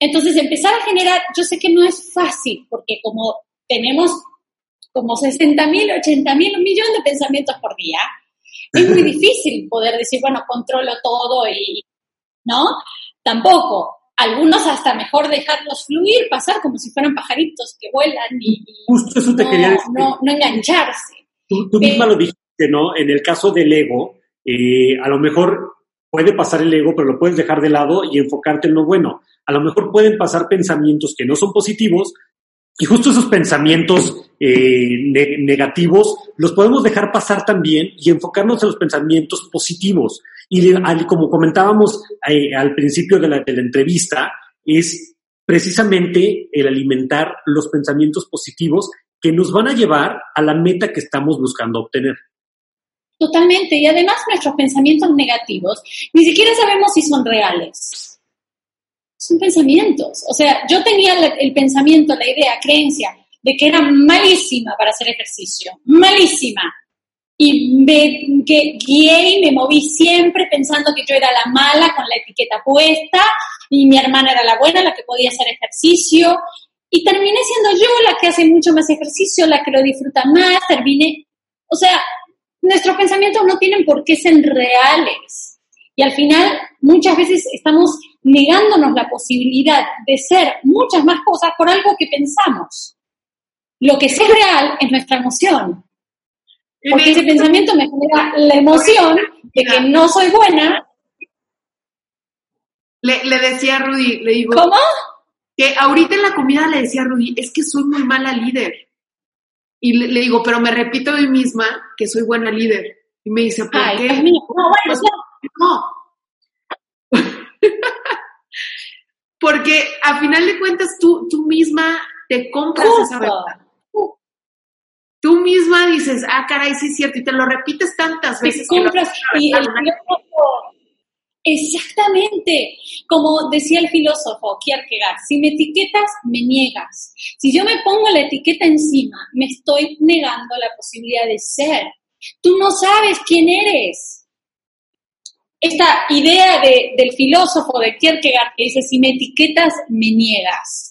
Entonces, empezar a generar, yo sé que no es fácil, porque como tenemos como 60 mil, 80 mil, un millón de pensamientos por día, es muy *laughs* difícil poder decir, bueno, controlo todo y, ¿no? Tampoco. Algunos hasta mejor dejarlos fluir, pasar como si fueran pajaritos que vuelan y, Justo eso te no, quería decir. no, no engancharse. Tú, tú misma lo dijiste, ¿no? En el caso del ego, eh, a lo mejor puede pasar el ego, pero lo puedes dejar de lado y enfocarte en lo bueno. A lo mejor pueden pasar pensamientos que no son positivos y justo esos pensamientos eh, ne- negativos los podemos dejar pasar también y enfocarnos en los pensamientos positivos. Y como comentábamos eh, al principio de la entrevista, es precisamente el alimentar los pensamientos positivos que nos van a llevar a la meta que estamos buscando obtener. Totalmente. Y además nuestros pensamientos negativos ni siquiera sabemos si son reales. Son pensamientos. O sea, yo tenía el pensamiento, la idea, creencia de que era malísima para hacer ejercicio. Malísima. Y me que guié y me moví siempre pensando que yo era la mala con la etiqueta puesta y mi hermana era la buena, la que podía hacer ejercicio. Y terminé siendo yo la que hace mucho más ejercicio, la que lo disfruta más, terminé, o sea, nuestros pensamientos no tienen por qué ser reales. Y al final, muchas veces estamos negándonos la posibilidad de ser muchas más cosas por algo que pensamos. Lo que sí es real es nuestra emoción. Porque ese pensamiento me genera la emoción de que no soy buena. Le, le decía a Rudy, le digo, ¿Cómo? que ahorita en la comida le decía a Rudy, es que soy muy mala líder. Y le, le digo, pero me repito a mí misma que soy buena líder. Y me dice, ¿por Ay, qué? Mío. No, bueno, No. *laughs* Porque a final de cuentas tú, tú misma te compras esa verdad. Tú misma dices, ah, caray, sí es cierto, y te lo repites tantas te veces. que lo- compras y el filósofo, exactamente, como decía el filósofo Kierkegaard, si me etiquetas, me niegas. Si yo me pongo la etiqueta encima, me estoy negando la posibilidad de ser. Tú no sabes quién eres. Esta idea de- del filósofo de Kierkegaard que dice, si me etiquetas, me niegas.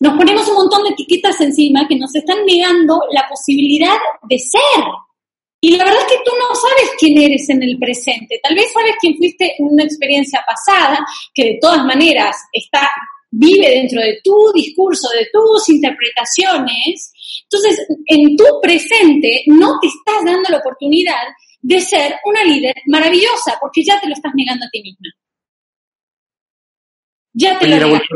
Nos ponemos un montón de etiquetas encima que nos están negando la posibilidad de ser. Y la verdad es que tú no sabes quién eres en el presente. Tal vez sabes quién fuiste en una experiencia pasada, que de todas maneras está, vive dentro de tu discurso, de tus interpretaciones. Entonces, en tu presente no te estás dando la oportunidad de ser una líder maravillosa, porque ya te lo estás negando a ti misma. Ya te Oye, lo volteé,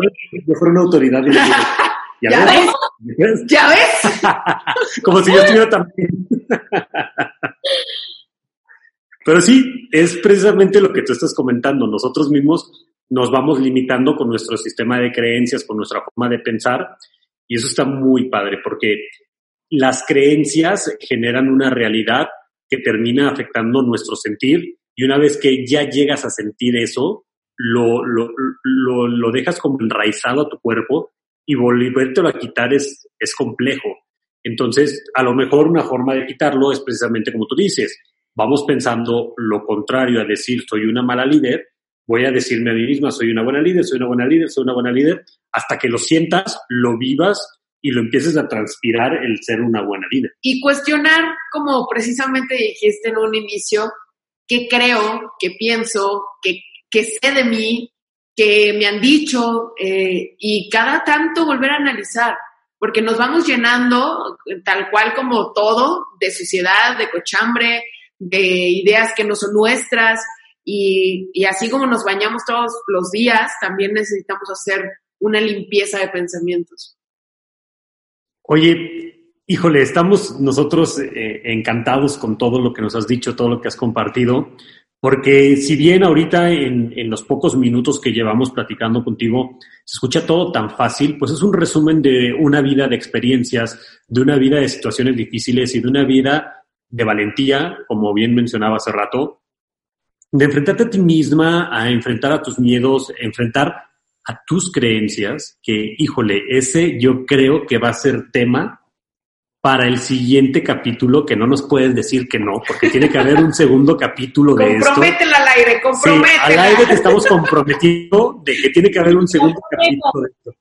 yo fuera una autoridad. *laughs* ¿Ya, ¿Ya ves? ves? ¿Ya ves? *laughs* Como si yo estuviera también. *laughs* Pero sí, es precisamente lo que tú estás comentando. Nosotros mismos nos vamos limitando con nuestro sistema de creencias, con nuestra forma de pensar, y eso está muy padre, porque las creencias generan una realidad que termina afectando nuestro sentir, y una vez que ya llegas a sentir eso, lo, lo, lo, lo dejas como enraizado a tu cuerpo y volvértelo a quitar es, es complejo. Entonces, a lo mejor una forma de quitarlo es precisamente como tú dices, vamos pensando lo contrario a decir soy una mala líder, voy a decirme a mí misma soy una buena líder, soy una buena líder, soy una buena líder, hasta que lo sientas, lo vivas y lo empieces a transpirar el ser una buena líder. Y cuestionar, como precisamente dijiste en un inicio, qué creo, qué pienso, qué, qué sé de mí, qué me han dicho, eh, y cada tanto volver a analizar, porque nos vamos llenando, tal cual como todo, de suciedad, de cochambre, de ideas que no son nuestras, y, y así como nos bañamos todos los días, también necesitamos hacer una limpieza de pensamientos. Oye, híjole, estamos nosotros eh, encantados con todo lo que nos has dicho, todo lo que has compartido, porque si bien ahorita en, en, los pocos minutos que llevamos platicando contigo se escucha todo tan fácil, pues es un resumen de una vida de experiencias, de una vida de situaciones difíciles y de una vida de valentía, como bien mencionaba hace rato, de enfrentarte a ti misma, a enfrentar a tus miedos, enfrentar a tus creencias, que, híjole, ese yo creo que va a ser tema para el siguiente capítulo, que no nos puedes decir que no, porque tiene que haber un segundo capítulo de esto. Comprométela al aire, comprométela. Sí, al aire te estamos comprometiendo de que tiene que haber un segundo capítulo de esto.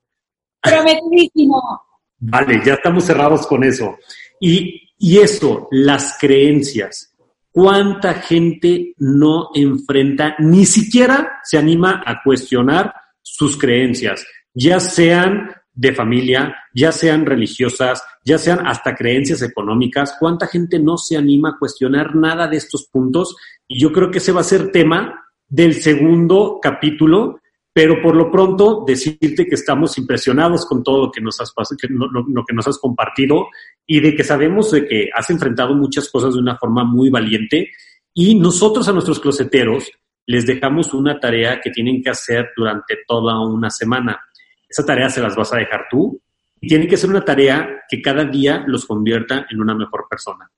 Prometidísimo. Vale, ya estamos cerrados con eso. Y, y eso, las creencias. ¿Cuánta gente no enfrenta, ni siquiera se anima a cuestionar sus creencias, ya sean de familia, ya sean religiosas, ya sean hasta creencias económicas. ¿Cuánta gente no se anima a cuestionar nada de estos puntos? Y yo creo que ese va a ser tema del segundo capítulo, pero por lo pronto decirte que estamos impresionados con todo lo que nos has, lo que nos has compartido y de que sabemos de que has enfrentado muchas cosas de una forma muy valiente y nosotros a nuestros closeteros les dejamos una tarea que tienen que hacer durante toda una semana. Esa tarea se las vas a dejar tú y tiene que ser una tarea que cada día los convierta en una mejor persona.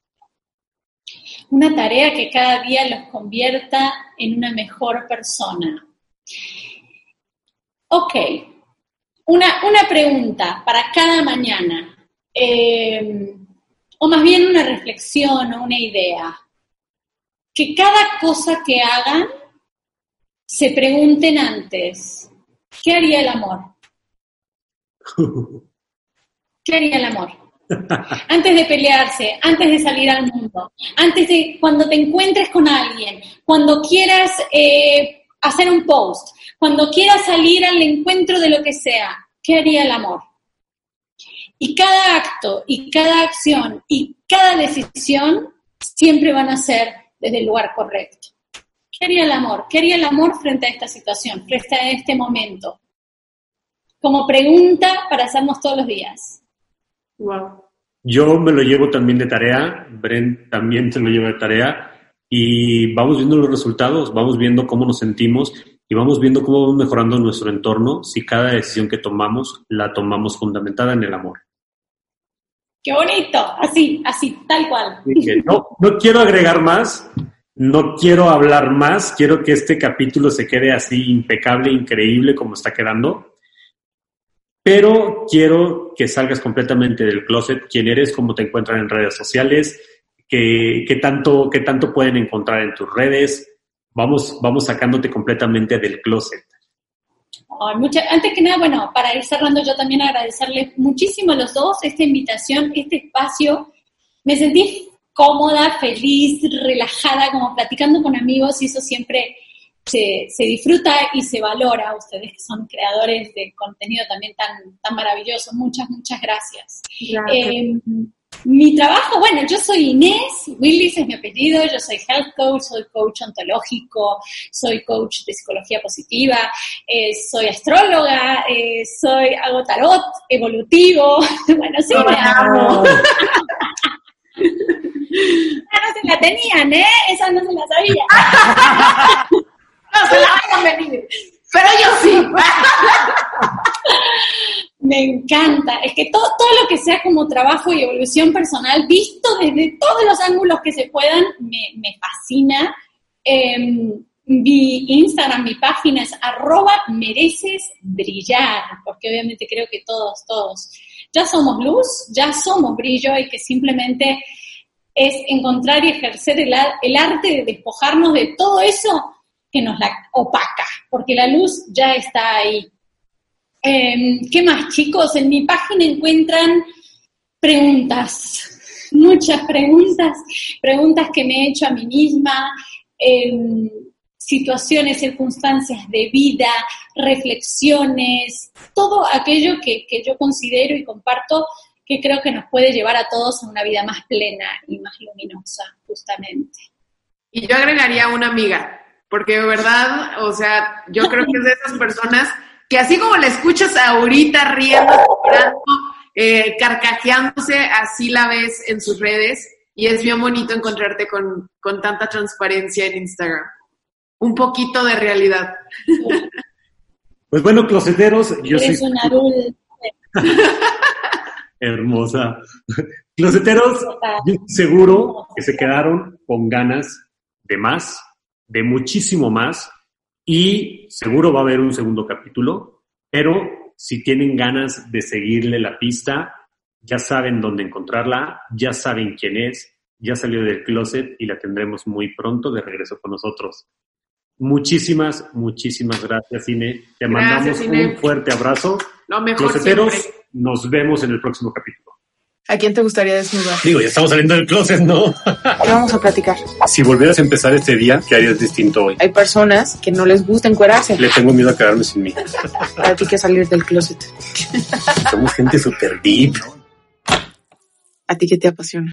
Una tarea que cada día los convierta en una mejor persona. Ok, una, una pregunta para cada mañana, eh, o más bien una reflexión o una idea. Que cada cosa que hagan se pregunten antes, ¿qué haría el amor? *laughs* ¿Qué haría el amor? Antes de pelearse, antes de salir al mundo, antes de cuando te encuentres con alguien, cuando quieras eh, hacer un post, cuando quieras salir al encuentro de lo que sea, ¿qué haría el amor? Y cada acto y cada acción y cada decisión siempre van a ser desde el lugar correcto. ¿Qué haría el amor? ¿Qué haría el amor frente a esta situación, frente a este momento? Como pregunta para hacernos todos los días. Wow. Yo me lo llevo también de tarea, Brent también se lo lleva de tarea y vamos viendo los resultados, vamos viendo cómo nos sentimos y vamos viendo cómo vamos mejorando nuestro entorno si cada decisión que tomamos la tomamos fundamentada en el amor. Qué bonito, así, así, tal cual. No, no quiero agregar más, no quiero hablar más, quiero que este capítulo se quede así impecable, increíble como está quedando. Pero quiero que salgas completamente del closet, quién eres, cómo te encuentran en redes sociales, qué, qué tanto, qué tanto pueden encontrar en tus redes. Vamos, vamos sacándote completamente del closet. Antes que nada, bueno, para ir cerrando, yo también agradecerles muchísimo a los dos esta invitación, este espacio. Me sentí cómoda, feliz, relajada, como platicando con amigos y eso siempre se, se, disfruta y se valora. Ustedes que son creadores de contenido también tan, tan maravilloso. Muchas, muchas gracias. Eh, mi trabajo, bueno, yo soy Inés, Willis es mi apellido, yo soy health coach, soy coach ontológico, soy coach de psicología positiva, eh, soy astróloga, eh, soy, hago tarot evolutivo, *laughs* bueno, sí, me amo. *laughs* Ah, no se la tenían, ¿eh? Esa no se la sabía. *laughs* no se la van a venir. Pero yo sí. *laughs* Me encanta. Es que todo, todo lo que sea como trabajo y evolución personal, visto desde todos los ángulos que se puedan, me, me fascina. Eh, mi Instagram, mi página es arroba mereces brillar, porque obviamente creo que todos, todos ya somos luz, ya somos brillo y que simplemente es encontrar y ejercer el, el arte de despojarnos de todo eso que nos la opaca, porque la luz ya está ahí. Eh, ¿Qué más, chicos? En mi página encuentran preguntas, muchas preguntas, preguntas que me he hecho a mí misma, eh, situaciones, circunstancias de vida, reflexiones, todo aquello que, que yo considero y comparto que creo que nos puede llevar a todos a una vida más plena y más luminosa, justamente. Y yo agregaría una amiga, porque de verdad, o sea, yo creo que es de esas personas que así como la escuchas ahorita riendo, llorando, eh, carcajeándose, así la ves en sus redes y es bien bonito encontrarte con, con tanta transparencia en Instagram. Un poquito de realidad. *laughs* Pues bueno, closeteros, yo Eres soy... una. *laughs* Hermosa. Closeteros, yo seguro que se quedaron con ganas de más, de muchísimo más, y seguro va a haber un segundo capítulo, pero si tienen ganas de seguirle la pista, ya saben dónde encontrarla, ya saben quién es, ya salió del closet y la tendremos muy pronto de regreso con nosotros. Muchísimas, muchísimas gracias, Ine. Te Gracias, mandamos Ine. un fuerte abrazo. Lo mejor siempre. nos vemos en el próximo capítulo. ¿A quién te gustaría desnudar? Digo, ya estamos saliendo del closet, ¿no? ¿Qué vamos a platicar? Si volvieras a empezar este día, ¿qué harías distinto hoy? Hay personas que no les gusta encuerarse. Le tengo miedo a quedarme sin mí. Para ti que salir del closet. Somos gente súper deep. ¿A ti qué te apasiona?